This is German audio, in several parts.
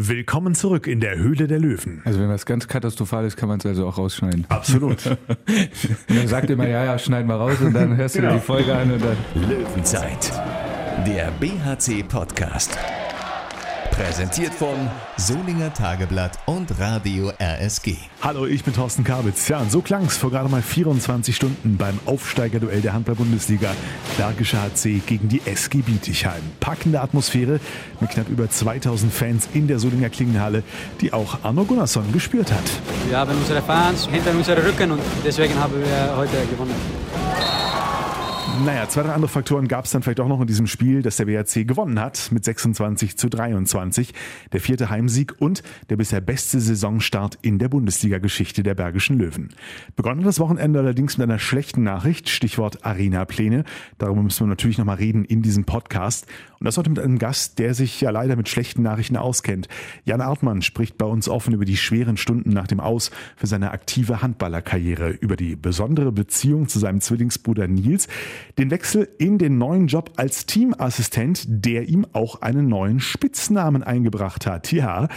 Willkommen zurück in der Höhle der Löwen. Also wenn was ganz katastrophal ist, kann man es also auch rausschneiden. Absolut. und dann sagt immer, ja, ja, schneiden wir raus und dann hörst du genau. dir die Folge an und dann. Löwenzeit, der BHC Podcast. Präsentiert von Solinger Tageblatt und Radio RSG. Hallo, ich bin Thorsten Kabitz. Ja, und so klang es vor gerade mal 24 Stunden beim Aufsteigerduell der Handball-Bundesliga. Bergische HC gegen die SG Bietigheim. Packende Atmosphäre mit knapp über 2000 Fans in der Solinger Klingenhalle, die auch Arno Gunnarsson gespürt hat. Wir haben unsere Fans hinter unserem Rücken und deswegen haben wir heute gewonnen. Naja, zwei, drei andere Faktoren gab es dann vielleicht auch noch in diesem Spiel, dass der BRC gewonnen hat mit 26 zu 23. Der vierte Heimsieg und der bisher beste Saisonstart in der Bundesliga-Geschichte der Bergischen Löwen. Begonnen das Wochenende allerdings mit einer schlechten Nachricht, Stichwort Arena-Pläne. Darüber müssen wir natürlich nochmal reden in diesem Podcast. Und das heute mit einem Gast, der sich ja leider mit schlechten Nachrichten auskennt. Jan Artmann spricht bei uns offen über die schweren Stunden nach dem Aus für seine aktive Handballerkarriere, über die besondere Beziehung zu seinem Zwillingsbruder Nils, den Wechsel in den neuen Job als Teamassistent, der ihm auch einen neuen Spitznamen eingebracht hat. Ja,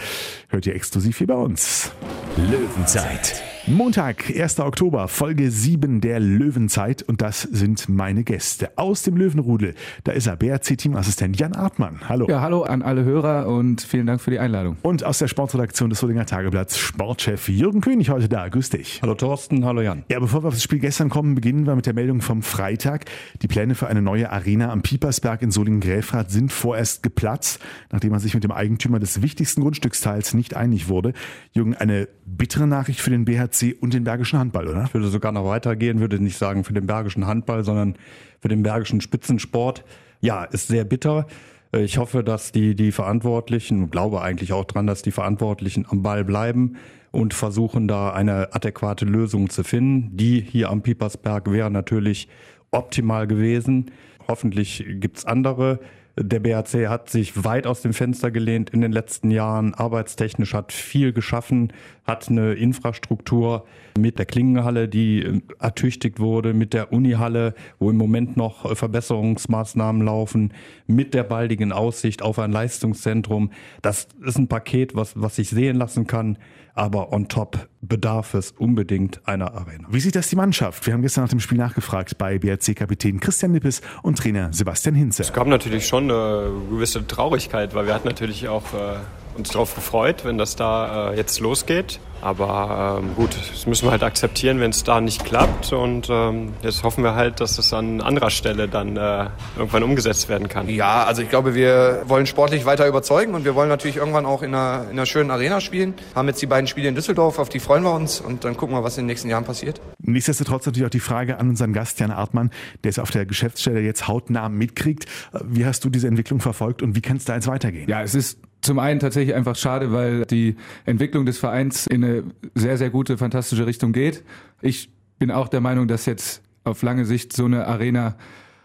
hört ihr exklusiv hier bei uns. Löwenzeit. Montag, 1. Oktober, Folge 7 der Löwenzeit und das sind meine Gäste aus dem Löwenrudel. Da ist er, BRC-Teamassistent Jan Artmann. Hallo. Ja, hallo an alle Hörer und vielen Dank für die Einladung. Und aus der Sportredaktion des Solinger Tageblatts Sportchef Jürgen König heute da. Grüß dich. Hallo Thorsten, hallo Jan. Ja, bevor wir auf das Spiel gestern kommen, beginnen wir mit der Meldung vom Freitag. Die Pläne für eine neue Arena am Piepersberg in Solingen-Gräfrath sind vorerst geplatzt, nachdem man sich mit dem Eigentümer des wichtigsten Grundstücksteils nicht einig wurde. Jürgen, eine bittere Nachricht für den BHC BHC und den Bergischen Handball, oder? Ich würde sogar noch weitergehen, würde nicht sagen für den Bergischen Handball, sondern für den Bergischen Spitzensport. Ja, ist sehr bitter. Ich hoffe, dass die, die Verantwortlichen, glaube eigentlich auch dran, dass die Verantwortlichen am Ball bleiben und versuchen da eine adäquate Lösung zu finden. Die hier am Piepersberg wäre natürlich optimal gewesen. Hoffentlich gibt's andere. Der BRC hat sich weit aus dem Fenster gelehnt in den letzten Jahren, arbeitstechnisch hat viel geschaffen, hat eine Infrastruktur mit der Klingenhalle, die äh, ertüchtigt wurde, mit der Unihalle, wo im Moment noch äh, Verbesserungsmaßnahmen laufen, mit der baldigen Aussicht auf ein Leistungszentrum. Das ist ein Paket, was, was sich sehen lassen kann aber on top bedarf es unbedingt einer Arena. Wie sieht das die Mannschaft? Wir haben gestern nach dem Spiel nachgefragt bei BRC-Kapitän Christian Nippes und Trainer Sebastian Hinze. Es gab natürlich schon eine gewisse Traurigkeit, weil wir hatten natürlich auch äh, uns darauf gefreut, wenn das da äh, jetzt losgeht. Aber ähm, gut, das müssen wir halt akzeptieren, wenn es da nicht klappt. Und ähm, jetzt hoffen wir halt, dass es an anderer Stelle dann äh, irgendwann umgesetzt werden kann. Ja, also ich glaube, wir wollen sportlich weiter überzeugen und wir wollen natürlich irgendwann auch in einer, in einer schönen Arena spielen. Haben jetzt die beiden Spiele in Düsseldorf, auf die freuen wir uns und dann gucken wir, was in den nächsten Jahren passiert. Nichtsdestotrotz natürlich auch die Frage an unseren Gast Jan Artmann, der es auf der Geschäftsstelle jetzt hautnah mitkriegt. Wie hast du diese Entwicklung verfolgt und wie kann es da jetzt weitergehen? Ja, es ist zum einen tatsächlich einfach schade, weil die Entwicklung des Vereins in eine sehr, sehr gute, fantastische Richtung geht. Ich bin auch der Meinung, dass jetzt auf lange Sicht so eine Arena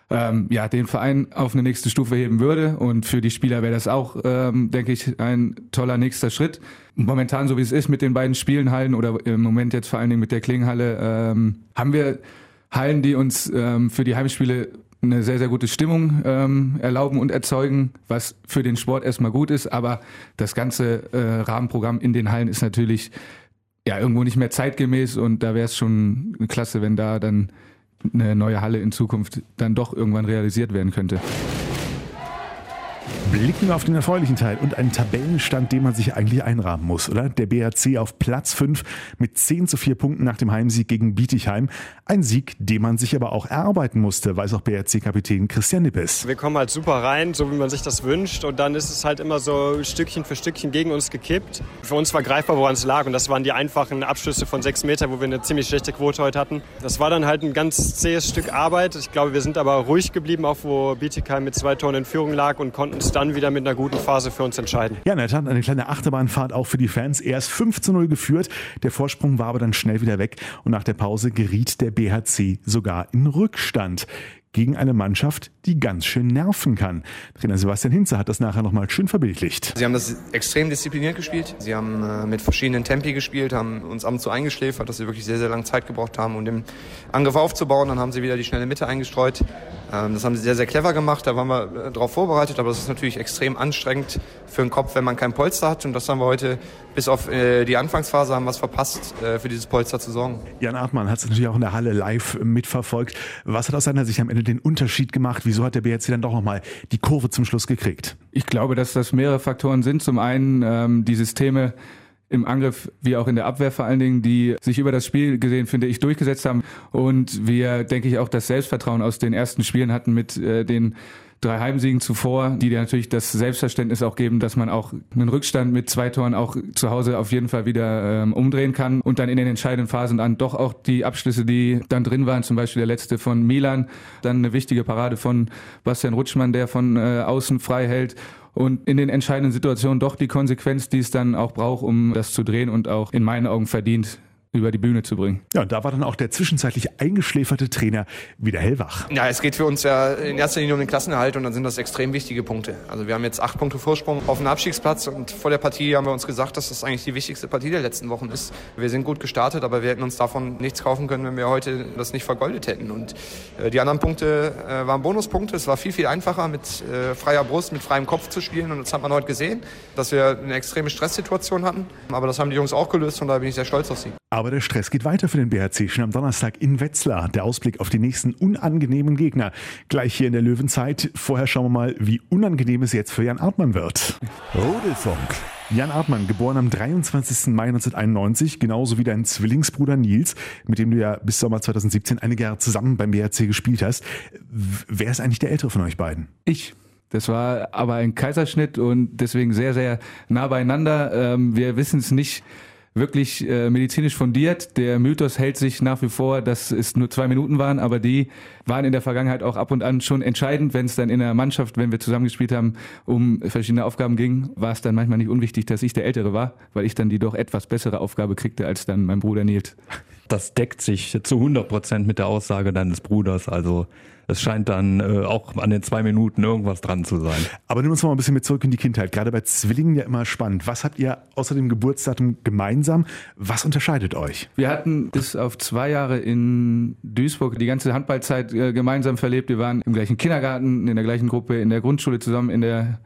ähm, ja, den Verein auf eine nächste Stufe heben würde. Und für die Spieler wäre das auch, ähm, denke ich, ein toller nächster Schritt. Momentan, so wie es ist mit den beiden Spielenhallen oder im Moment jetzt vor allen Dingen mit der Klinghalle, ähm, haben wir Hallen, die uns ähm, für die Heimspiele eine sehr, sehr gute Stimmung ähm, erlauben und erzeugen, was für den Sport erstmal gut ist. Aber das ganze äh, Rahmenprogramm in den Hallen ist natürlich ja irgendwo nicht mehr zeitgemäß und da wäre es schon klasse, wenn da dann eine neue Halle in Zukunft dann doch irgendwann realisiert werden könnte. Blicken wir auf den erfreulichen Teil und einen Tabellenstand, den man sich eigentlich einrahmen muss, oder? Der BRC auf Platz 5 mit 10 zu 4 Punkten nach dem Heimsieg gegen Bietigheim. Ein Sieg, den man sich aber auch erarbeiten musste, weiß auch BRC-Kapitän Christian Nippes. Wir kommen halt super rein, so wie man sich das wünscht. Und dann ist es halt immer so Stückchen für Stückchen gegen uns gekippt. Für uns war greifbar, woran es lag. Und das waren die einfachen Abschlüsse von 6 Meter, wo wir eine ziemlich schlechte Quote heute hatten. Das war dann halt ein ganz zähes Stück Arbeit. Ich glaube, wir sind aber ruhig geblieben, auch wo Bietigheim mit zwei Toren in Führung lag und konnten es dann wieder mit einer guten Phase für uns entscheiden. Ja, in der Tat eine kleine Achterbahnfahrt auch für die Fans. Erst 5 zu 0 geführt. Der Vorsprung war aber dann schnell wieder weg und nach der Pause geriet der BHC sogar in Rückstand gegen eine Mannschaft, die ganz schön nerven kann. Trainer Sebastian Hinze hat das nachher nochmal schön verbildlicht. Sie haben das extrem diszipliniert gespielt. Sie haben äh, mit verschiedenen Tempi gespielt, haben uns ab und zu eingeschläfert, dass sie wirklich sehr, sehr lange Zeit gebraucht haben, um den Angriff aufzubauen. Dann haben sie wieder die schnelle Mitte eingestreut. Ähm, das haben sie sehr, sehr clever gemacht, da waren wir äh, darauf vorbereitet, aber das ist natürlich extrem anstrengend für den Kopf, wenn man kein Polster hat und das haben wir heute bis auf äh, die Anfangsphase haben wir es verpasst, äh, für dieses Polster zu sorgen. Jan Artmann hat es natürlich auch in der Halle live mitverfolgt. Was hat aus seiner Sicht am Ende den Unterschied gemacht? Wieso hat der BRC dann doch nochmal die Kurve zum Schluss gekriegt? Ich glaube, dass das mehrere Faktoren sind. Zum einen ähm, die Systeme, im Angriff wie auch in der Abwehr vor allen Dingen, die sich über das Spiel gesehen, finde ich, durchgesetzt haben. Und wir, denke ich, auch das Selbstvertrauen aus den ersten Spielen hatten mit äh, den drei Heimsiegen zuvor, die dir natürlich das Selbstverständnis auch geben, dass man auch einen Rückstand mit zwei Toren auch zu Hause auf jeden Fall wieder ähm, umdrehen kann und dann in den entscheidenden Phasen dann doch auch die Abschlüsse, die dann drin waren, zum Beispiel der letzte von Milan, dann eine wichtige Parade von Bastian Rutschmann, der von äh, außen frei hält und in den entscheidenden Situationen doch die Konsequenz, die es dann auch braucht, um das zu drehen und auch in meinen Augen verdient über die Bühne zu bringen. Ja, und da war dann auch der zwischenzeitlich eingeschläferte Trainer wieder hellwach. Ja, es geht für uns ja in erster Linie um den Klassenerhalt und dann sind das extrem wichtige Punkte. Also wir haben jetzt acht Punkte Vorsprung auf den Abstiegsplatz und vor der Partie haben wir uns gesagt, dass das eigentlich die wichtigste Partie der letzten Wochen ist. Wir sind gut gestartet, aber wir hätten uns davon nichts kaufen können, wenn wir heute das nicht vergoldet hätten. Und äh, die anderen Punkte äh, waren Bonuspunkte. Es war viel, viel einfacher mit äh, freier Brust, mit freiem Kopf zu spielen und das hat man heute gesehen, dass wir eine extreme Stresssituation hatten. Aber das haben die Jungs auch gelöst und da bin ich sehr stolz auf sie. Aber der Stress geht weiter für den BHC schon am Donnerstag in Wetzlar. Der Ausblick auf die nächsten unangenehmen Gegner. Gleich hier in der Löwenzeit. Vorher schauen wir mal, wie unangenehm es jetzt für Jan Artmann wird. Rudelfunk. Jan Artmann, geboren am 23. Mai 1991, genauso wie dein Zwillingsbruder Nils, mit dem du ja bis Sommer 2017 einige Jahre zusammen beim BHC gespielt hast. Wer ist eigentlich der Ältere von euch beiden? Ich. Das war aber ein Kaiserschnitt und deswegen sehr, sehr nah beieinander. Ähm, wir wissen es nicht wirklich äh, medizinisch fundiert. Der Mythos hält sich nach wie vor, dass es nur zwei Minuten waren, aber die waren in der Vergangenheit auch ab und an schon entscheidend, wenn es dann in der Mannschaft, wenn wir zusammengespielt haben, um verschiedene Aufgaben ging, war es dann manchmal nicht unwichtig, dass ich der Ältere war, weil ich dann die doch etwas bessere Aufgabe kriegte als dann mein Bruder Nils. Das deckt sich zu 100 Prozent mit der Aussage deines Bruders. Also es scheint dann äh, auch an den zwei Minuten irgendwas dran zu sein. Aber nimm uns mal ein bisschen mit zurück in die Kindheit. Gerade bei Zwillingen ja immer spannend. Was habt ihr außer dem Geburtsdatum gemeinsam? Was unterscheidet euch? Wir hatten bis auf zwei Jahre in Duisburg die ganze Handballzeit äh, gemeinsam verlebt. Wir waren im gleichen Kindergarten, in der gleichen Gruppe, in der Grundschule zusammen, in der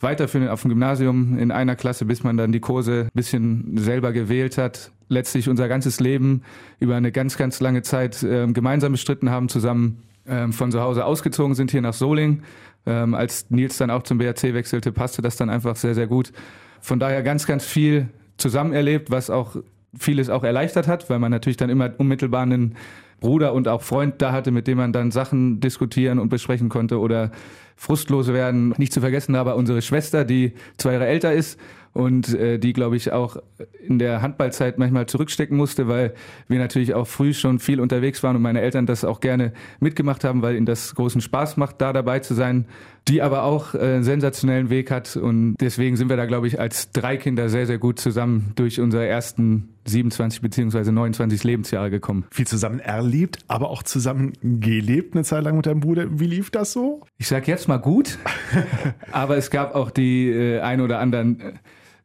weiterführend auf dem Gymnasium in einer Klasse, bis man dann die Kurse ein bisschen selber gewählt hat. Letztlich unser ganzes Leben über eine ganz, ganz lange Zeit äh, gemeinsam bestritten haben, zusammen ähm, von zu Hause ausgezogen sind hier nach Soling. Ähm, als Nils dann auch zum BRC wechselte, passte das dann einfach sehr, sehr gut. Von daher ganz, ganz viel zusammen erlebt, was auch vieles auch erleichtert hat, weil man natürlich dann immer unmittelbar einen Bruder und auch Freund da hatte, mit dem man dann Sachen diskutieren und besprechen konnte oder frustlos werden. Nicht zu vergessen aber unsere Schwester, die zwei Jahre älter ist und äh, die, glaube ich, auch in der Handballzeit manchmal zurückstecken musste, weil wir natürlich auch früh schon viel unterwegs waren und meine Eltern das auch gerne mitgemacht haben, weil ihnen das großen Spaß macht, da dabei zu sein, die aber auch äh, einen sensationellen Weg hat und deswegen sind wir da, glaube ich, als drei Kinder sehr, sehr gut zusammen durch unsere ersten 27 beziehungsweise 29 Lebensjahre gekommen. Viel zusammen erlebt, aber auch zusammen gelebt eine Zeit lang mit deinem Bruder. Wie lief das so? Ich sag jetzt mal gut, aber es gab auch die äh, ein oder anderen äh,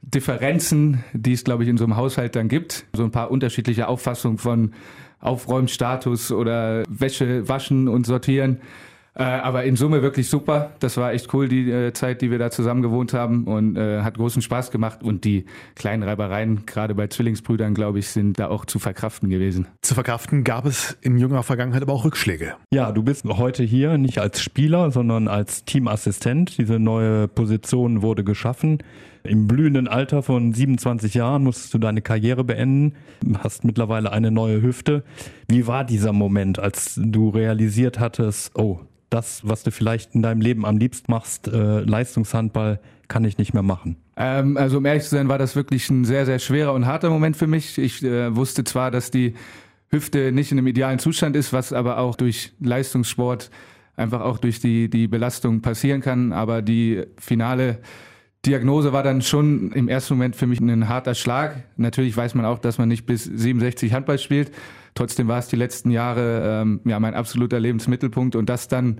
Differenzen, die es, glaube ich, in so einem Haushalt dann gibt. So ein paar unterschiedliche Auffassungen von Aufräumstatus oder Wäsche waschen und sortieren. Äh, aber in Summe wirklich super. Das war echt cool, die äh, Zeit, die wir da zusammen gewohnt haben und äh, hat großen Spaß gemacht. Und die kleinen Reibereien, gerade bei Zwillingsbrüdern, glaube ich, sind da auch zu verkraften gewesen. Zu verkraften gab es in jüngerer Vergangenheit aber auch Rückschläge. Ja, du bist heute hier nicht als Spieler, sondern als Teamassistent. Diese neue Position wurde geschaffen. Im blühenden Alter von 27 Jahren musstest du deine Karriere beenden, hast mittlerweile eine neue Hüfte. Wie war dieser Moment, als du realisiert hattest, oh, das, was du vielleicht in deinem Leben am liebsten machst, äh, Leistungshandball, kann ich nicht mehr machen? Ähm, also um ehrlich zu sein, war das wirklich ein sehr, sehr schwerer und harter Moment für mich. Ich äh, wusste zwar, dass die Hüfte nicht in einem idealen Zustand ist, was aber auch durch Leistungssport einfach auch durch die, die Belastung passieren kann, aber die finale Diagnose war dann schon im ersten Moment für mich ein harter Schlag. Natürlich weiß man auch, dass man nicht bis 67 Handball spielt. Trotzdem war es die letzten Jahre ähm, ja mein absoluter Lebensmittelpunkt und das dann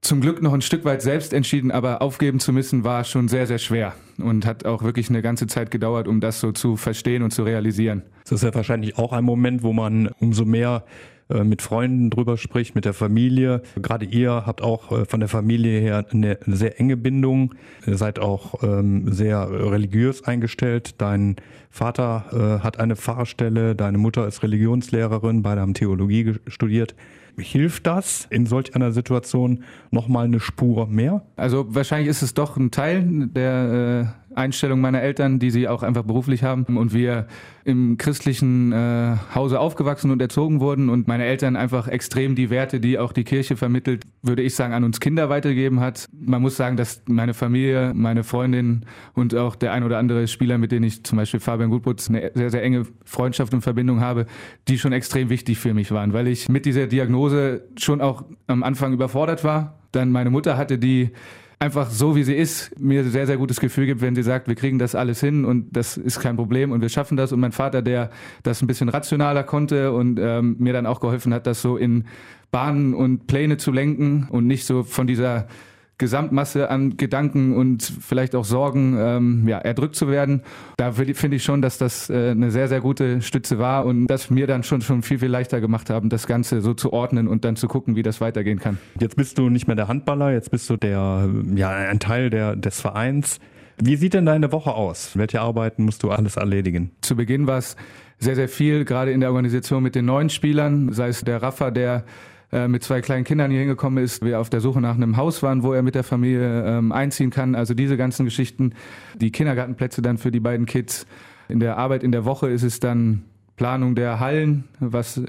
zum Glück noch ein Stück weit selbst entschieden, aber aufgeben zu müssen war schon sehr, sehr schwer und hat auch wirklich eine ganze Zeit gedauert, um das so zu verstehen und zu realisieren. Das ist ja wahrscheinlich auch ein Moment, wo man umso mehr äh, mit Freunden drüber spricht, mit der Familie. Gerade ihr habt auch äh, von der Familie her eine sehr enge Bindung. Ihr seid auch ähm, sehr religiös eingestellt. Dein Vater äh, hat eine Pfarrstelle, deine Mutter ist Religionslehrerin, beide haben Theologie studiert. Hilft das in solch einer Situation nochmal eine Spur mehr? Also wahrscheinlich ist es doch ein Teil der äh, Einstellung meiner Eltern, die sie auch einfach beruflich haben und wir im christlichen äh, Hause aufgewachsen und erzogen wurden und meine Eltern einfach extrem die Werte, die auch die Kirche vermittelt, würde ich sagen, an uns Kinder weitergegeben hat. Man muss sagen, dass meine Familie, meine Freundin und auch der ein oder andere Spieler, mit denen ich zum Beispiel Fabian Gutputz eine sehr, sehr enge Freundschaft und Verbindung habe, die schon extrem wichtig für mich waren, weil ich mit dieser Diagnose schon auch am Anfang überfordert war. Dann meine Mutter hatte, die einfach so wie sie ist, mir sehr, sehr gutes Gefühl gibt, wenn sie sagt, wir kriegen das alles hin und das ist kein Problem und wir schaffen das. Und mein Vater, der das ein bisschen rationaler konnte und ähm, mir dann auch geholfen hat, das so in Bahnen und Pläne zu lenken und nicht so von dieser Gesamtmasse an Gedanken und vielleicht auch Sorgen ähm, ja, erdrückt zu werden. Da finde ich schon, dass das äh, eine sehr, sehr gute Stütze war und das mir dann schon, schon viel, viel leichter gemacht haben, das Ganze so zu ordnen und dann zu gucken, wie das weitergehen kann. Jetzt bist du nicht mehr der Handballer, jetzt bist du der, ja, ein Teil der, des Vereins. Wie sieht denn deine Woche aus? Welche Arbeiten musst du alles erledigen? Zu Beginn war es sehr, sehr viel, gerade in der Organisation mit den neuen Spielern, sei es der Raffa, der äh, mit zwei kleinen Kindern hier hingekommen ist, wir auf der Suche nach einem Haus waren, wo er mit der Familie ähm, einziehen kann. Also diese ganzen Geschichten, die Kindergartenplätze dann für die beiden Kids. In der Arbeit in der Woche ist es dann Planung der Hallen, was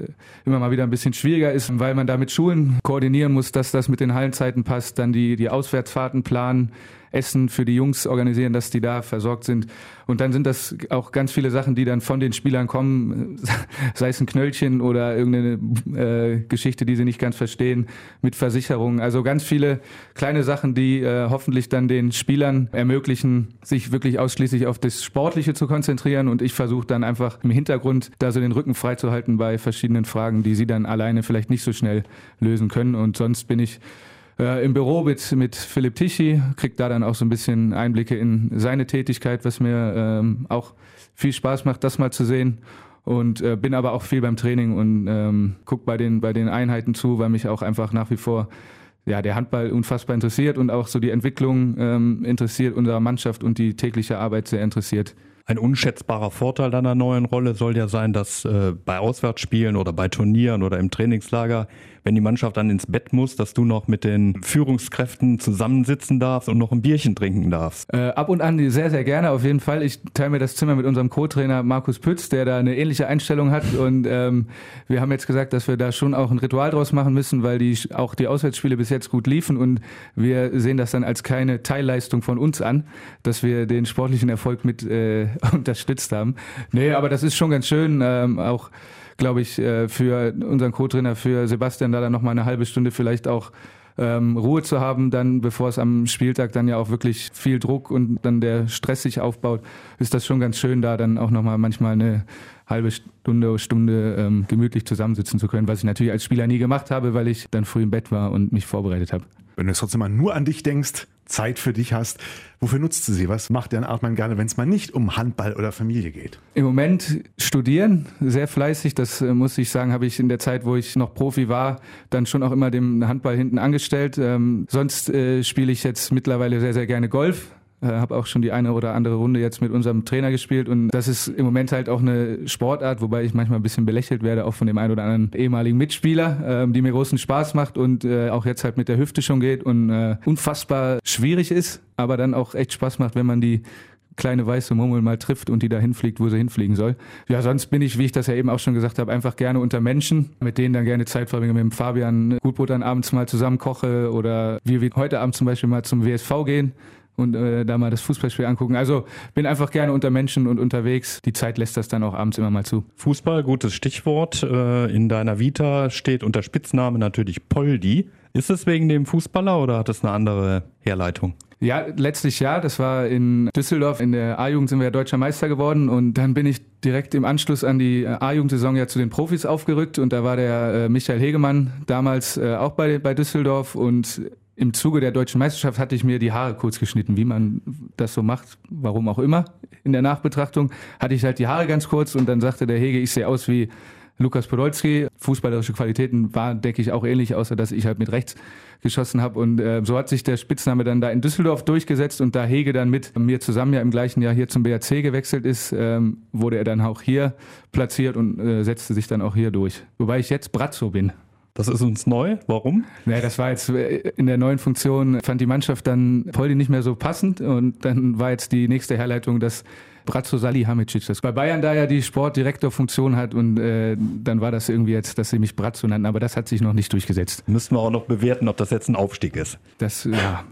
immer mal wieder ein bisschen schwieriger ist, weil man da mit Schulen koordinieren muss, dass das mit den Hallenzeiten passt, dann die, die Auswärtsfahrten planen, Essen für die Jungs organisieren, dass die da versorgt sind. Und dann sind das auch ganz viele Sachen, die dann von den Spielern kommen, sei es ein Knöllchen oder irgendeine äh, Geschichte, die sie nicht ganz verstehen, mit Versicherungen. Also ganz viele kleine Sachen, die äh, hoffentlich dann den Spielern ermöglichen, sich wirklich ausschließlich auf das Sportliche zu konzentrieren. Und ich versuche dann einfach im Hintergrund da so den Rücken freizuhalten bei verschiedenen Fragen, die sie dann alleine vielleicht nicht so schnell lösen können. Und sonst bin ich äh, im Büro mit, mit Philipp Tichy, kriegt da dann auch so ein bisschen Einblicke in seine Tätigkeit, was mir ähm, auch viel Spaß macht, das mal zu sehen. Und äh, bin aber auch viel beim Training und ähm, guck bei den, bei den Einheiten zu, weil mich auch einfach nach wie vor ja, der Handball unfassbar interessiert und auch so die Entwicklung ähm, interessiert unserer Mannschaft und die tägliche Arbeit sehr interessiert. Ein unschätzbarer Vorteil deiner neuen Rolle soll ja sein, dass äh, bei Auswärtsspielen oder bei Turnieren oder im Trainingslager wenn die Mannschaft dann ins Bett muss, dass du noch mit den Führungskräften zusammensitzen darfst und noch ein Bierchen trinken darfst. Äh, ab und an sehr, sehr gerne, auf jeden Fall. Ich teile mir das Zimmer mit unserem Co-Trainer Markus Pütz, der da eine ähnliche Einstellung hat. Und ähm, wir haben jetzt gesagt, dass wir da schon auch ein Ritual draus machen müssen, weil die auch die Auswärtsspiele bis jetzt gut liefen und wir sehen das dann als keine Teilleistung von uns an, dass wir den sportlichen Erfolg mit äh, unterstützt haben. Nee, aber das ist schon ganz schön, ähm, auch glaube ich, äh, für unseren Co-Trainer, für Sebastian, da dann nochmal eine halbe Stunde vielleicht auch ähm, Ruhe zu haben, dann bevor es am Spieltag dann ja auch wirklich viel Druck und dann der Stress sich aufbaut, ist das schon ganz schön, da dann auch nochmal manchmal eine halbe Stunde, Stunde ähm, gemütlich zusammensitzen zu können, was ich natürlich als Spieler nie gemacht habe, weil ich dann früh im Bett war und mich vorbereitet habe. Wenn du jetzt trotzdem mal nur an dich denkst, Zeit für dich hast, wofür nutzt du sie? Was macht Jan Artmann gerne, wenn es mal nicht um Handball oder Familie geht? Im Moment studieren, sehr fleißig. Das äh, muss ich sagen, habe ich in der Zeit, wo ich noch Profi war, dann schon auch immer dem Handball hinten angestellt. Ähm, sonst äh, spiele ich jetzt mittlerweile sehr, sehr gerne Golf. Äh, habe auch schon die eine oder andere Runde jetzt mit unserem Trainer gespielt und das ist im Moment halt auch eine Sportart, wobei ich manchmal ein bisschen belächelt werde, auch von dem einen oder anderen ehemaligen Mitspieler, äh, die mir großen Spaß macht und äh, auch jetzt halt mit der Hüfte schon geht und äh, unfassbar schwierig ist, aber dann auch echt Spaß macht, wenn man die kleine weiße Mummel mal trifft und die da hinfliegt, wo sie hinfliegen soll. Ja, sonst bin ich, wie ich das ja eben auch schon gesagt habe, einfach gerne unter Menschen, mit denen dann gerne Zeit verbringe, mit dem Fabian Gutbrot dann abends mal zusammen koche oder wir wie heute Abend zum Beispiel mal zum WSV gehen und äh, da mal das Fußballspiel angucken. Also bin einfach gerne unter Menschen und unterwegs. Die Zeit lässt das dann auch abends immer mal zu. Fußball, gutes Stichwort. Äh, in deiner Vita steht unter Spitzname natürlich Poldi. Ist es wegen dem Fußballer oder hat es eine andere Herleitung? Ja, letztlich ja. Das war in Düsseldorf. In der A-Jugend sind wir ja deutscher Meister geworden und dann bin ich direkt im Anschluss an die A-Jugendsaison ja zu den Profis aufgerückt und da war der äh, Michael Hegemann damals äh, auch bei, bei Düsseldorf und im Zuge der deutschen Meisterschaft hatte ich mir die Haare kurz geschnitten, wie man das so macht, warum auch immer. In der Nachbetrachtung hatte ich halt die Haare ganz kurz und dann sagte der Hege, ich sehe aus wie Lukas Podolski. Fußballerische Qualitäten war, denke ich, auch ähnlich, außer dass ich halt mit rechts geschossen habe. Und äh, so hat sich der Spitzname dann da in Düsseldorf durchgesetzt und da Hege dann mit mir zusammen ja im gleichen Jahr hier zum BRC gewechselt ist, ähm, wurde er dann auch hier platziert und äh, setzte sich dann auch hier durch. Wobei ich jetzt Brazzo bin. Das ist uns neu. Warum? Naja, das war jetzt äh, in der neuen Funktion, fand die Mannschaft dann Poldi nicht mehr so passend und dann war jetzt die nächste Herleitung, dass Bratzo Salihamidzic, das bei Bayern da ja die Sportdirektorfunktion hat und äh, dann war das irgendwie jetzt, dass sie mich Bratzo nannten, aber das hat sich noch nicht durchgesetzt. Müssen wir auch noch bewerten, ob das jetzt ein Aufstieg ist. Das, ja.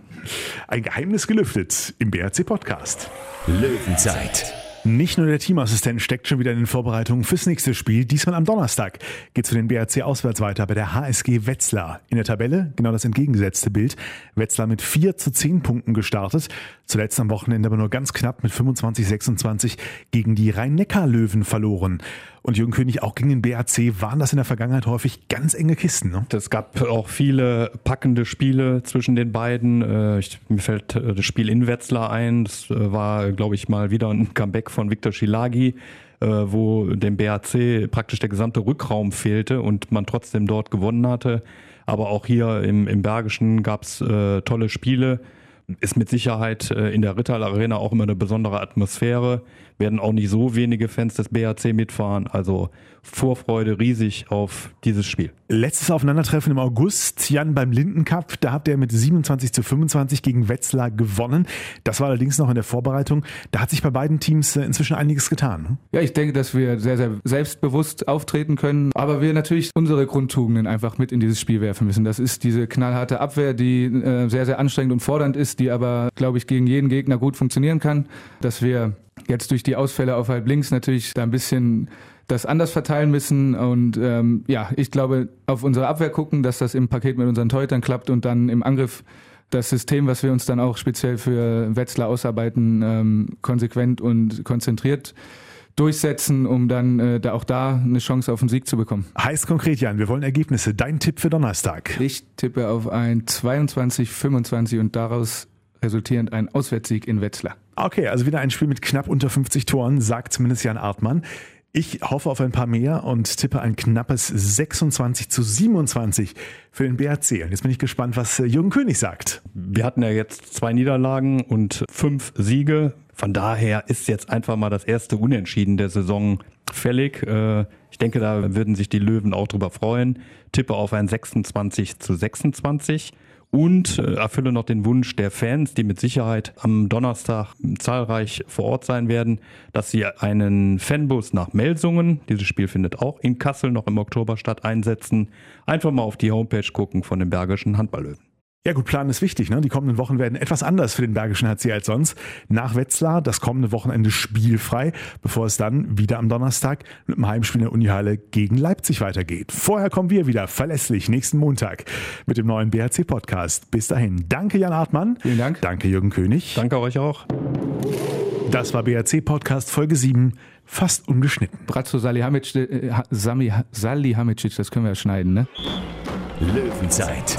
Ein Geheimnis gelüftet im BRC Podcast. Löwenzeit. Nicht nur der Teamassistent steckt schon wieder in den Vorbereitungen fürs nächste Spiel. Diesmal am Donnerstag geht es für den BRC auswärts weiter bei der HSG Wetzlar. In der Tabelle genau das entgegengesetzte Bild. Wetzlar mit 4 zu 10 Punkten gestartet. Zuletzt am Wochenende aber nur ganz knapp mit 25-26 gegen die Rhein-Neckar-Löwen verloren. Und Jürgen König, auch gegen den BAC waren das in der Vergangenheit häufig ganz enge Kisten. Ne? Es gab auch viele packende Spiele zwischen den beiden. Äh, ich, mir fällt äh, das Spiel in Wetzlar ein. Das äh, war, glaube ich, mal wieder ein Comeback von Viktor Schilagi, wo dem BAC praktisch der gesamte Rückraum fehlte und man trotzdem dort gewonnen hatte. Aber auch hier im, im Bergischen gab es äh, tolle Spiele ist mit Sicherheit äh, in der Rittal Arena auch immer eine besondere Atmosphäre. Werden auch nicht so wenige Fans des BAC mitfahren. Also Vorfreude riesig auf dieses Spiel. Letztes Aufeinandertreffen im August, Jan beim Linden Cup, da habt ihr mit 27 zu 25 gegen Wetzlar gewonnen. Das war allerdings noch in der Vorbereitung. Da hat sich bei beiden Teams äh, inzwischen einiges getan. Ne? Ja, ich denke, dass wir sehr, sehr selbstbewusst auftreten können, aber wir natürlich unsere Grundtugenden einfach mit in dieses Spiel werfen müssen. Das ist diese knallharte Abwehr, die äh, sehr, sehr anstrengend und fordernd ist, die aber, glaube ich, gegen jeden Gegner gut funktionieren kann. Dass wir jetzt durch die Ausfälle auf halb links natürlich da ein bisschen das anders verteilen müssen und ähm, ja, ich glaube, auf unsere Abwehr gucken, dass das im Paket mit unseren Torhütern klappt und dann im Angriff das System, was wir uns dann auch speziell für Wetzlar ausarbeiten, ähm, konsequent und konzentriert durchsetzen, um dann äh, da auch da eine Chance auf den Sieg zu bekommen. Heißt konkret, Jan, wir wollen Ergebnisse. Dein Tipp für Donnerstag? Ich tippe auf ein 22-25 und daraus resultierend ein Auswärtssieg in Wetzlar. Okay, also wieder ein Spiel mit knapp unter 50 Toren, sagt zumindest Jan Artmann. Ich hoffe auf ein paar mehr und tippe ein knappes 26 zu 27 für den BRC. Und jetzt bin ich gespannt, was äh, Jürgen König sagt. Wir hatten ja jetzt zwei Niederlagen und fünf Siege. Von daher ist jetzt einfach mal das erste Unentschieden der Saison fällig. Äh, ich denke, da würden sich die Löwen auch drüber freuen. Tippe auf ein 26 zu 26 und äh, erfülle noch den Wunsch der Fans, die mit Sicherheit am Donnerstag zahlreich vor Ort sein werden, dass sie einen Fanbus nach Melsungen, dieses Spiel findet auch in Kassel noch im Oktober statt, einsetzen. Einfach mal auf die Homepage gucken von den Bergischen Handballlöwen. Ja gut, Plan ist wichtig. Ne? Die kommenden Wochen werden etwas anders für den Bergischen HC als sonst. Nach Wetzlar das kommende Wochenende spielfrei, bevor es dann wieder am Donnerstag mit dem Heimspiel in der Unihalle gegen Leipzig weitergeht. Vorher kommen wir wieder verlässlich nächsten Montag mit dem neuen BHC Podcast. Bis dahin, danke Jan Hartmann. Vielen Dank. Danke Jürgen König. Danke euch auch. Das war BHC Podcast Folge 7, fast ungeschnitten. Bratzo Salihamidzic, äh, Sami, Salihamidzic, das können wir ja schneiden, ne? Löwenzeit,